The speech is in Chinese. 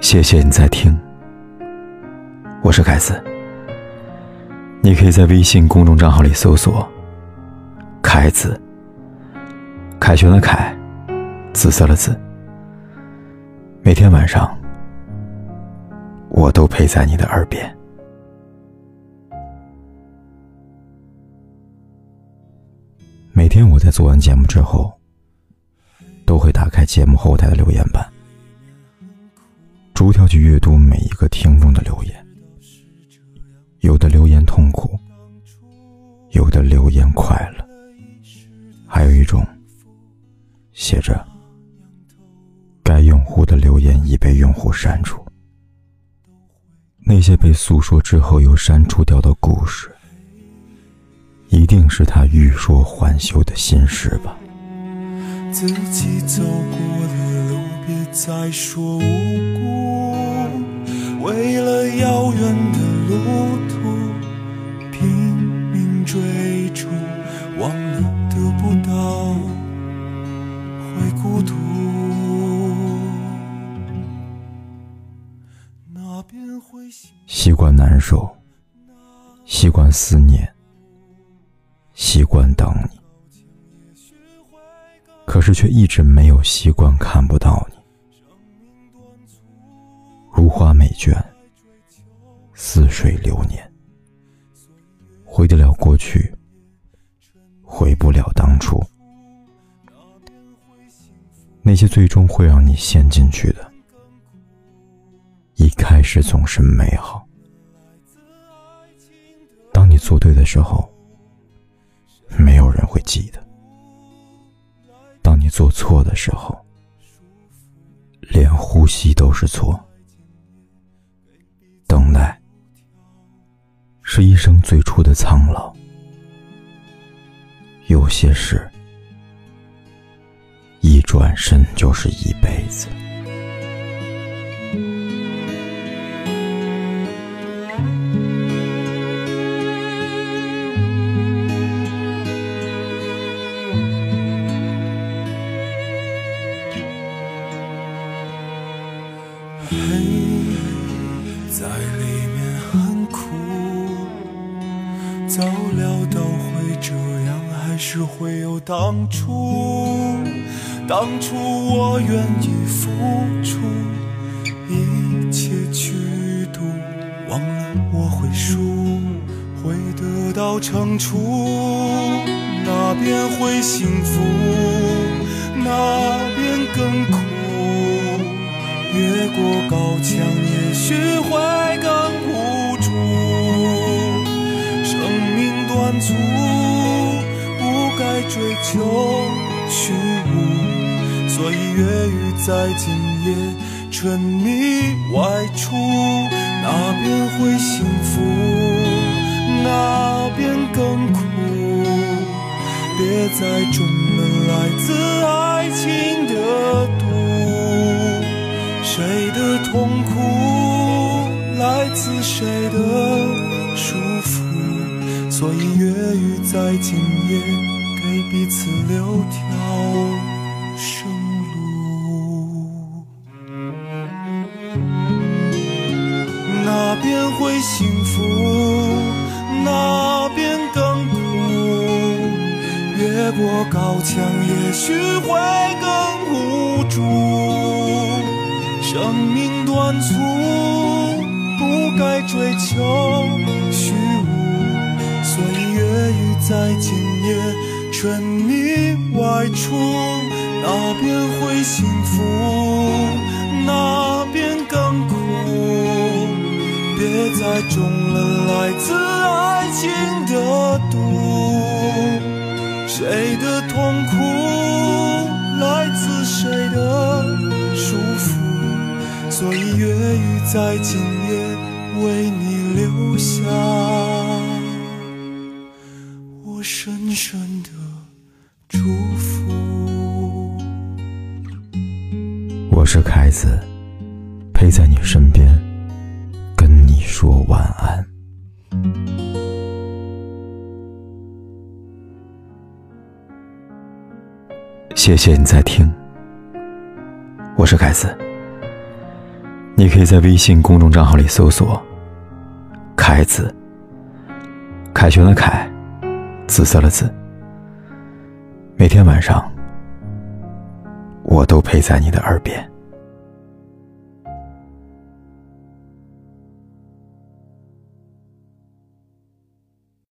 谢谢你在听，我是凯子。你可以在微信公众账号里搜索“凯子”，凯旋的凯，紫色的紫。每天晚上，我都陪在你的耳边。每天我在做完节目之后，都会打开节目后台的留言板。逐条去阅读每一个听众的留言，有的留言痛苦，有的留言快乐，还有一种写着“该用户的留言已被用户删除”。那些被诉说之后又删除掉的故事，一定是他欲说还休的心事吧。自己走过的路，别再说无。为了遥远的路途，拼命追逐，忘了得不到会孤独。那边会习惯难受，习惯思念，习惯等你。可是却一直没有习惯看不到你，如花美眷，似水流年，回得了过去，回不了当初。那些最终会让你陷进去的，一开始总是美好。当你做对的时候，没有人会记得。当你做错的时候，连呼吸都是错。是一生最初的苍老。有些事，一转身就是一辈子。在里早料到会这样，还是会有当初。当初我愿意付出一切去赌，忘了我会输，会得到惩处。那边会幸福，那边更苦。越过高墙，也许会更无满足，不该追求虚无，所以越狱在今夜，沉迷外出。那边会幸福，那边更苦。别再中了来自爱情的毒。谁的痛苦来自谁的束缚？所以越狱在今夜，给彼此留条生路。那边会幸福，那边更苦。越过高墙，也许会更无助。生命短促，不该追求虚，以越狱在今夜，沉迷外出。那边会幸福，那边更苦。别再中了来自爱情的毒，谁的痛苦来自谁的束缚？所以月雨在今夜，为你留下深深的祝福。我是凯子，陪在你身边，跟你说晚安。谢谢你在听，我是凯子。你可以在微信公众账号里搜索“凯子”，凯旋的凯，紫色的紫。每天晚上，我都陪在你的耳边。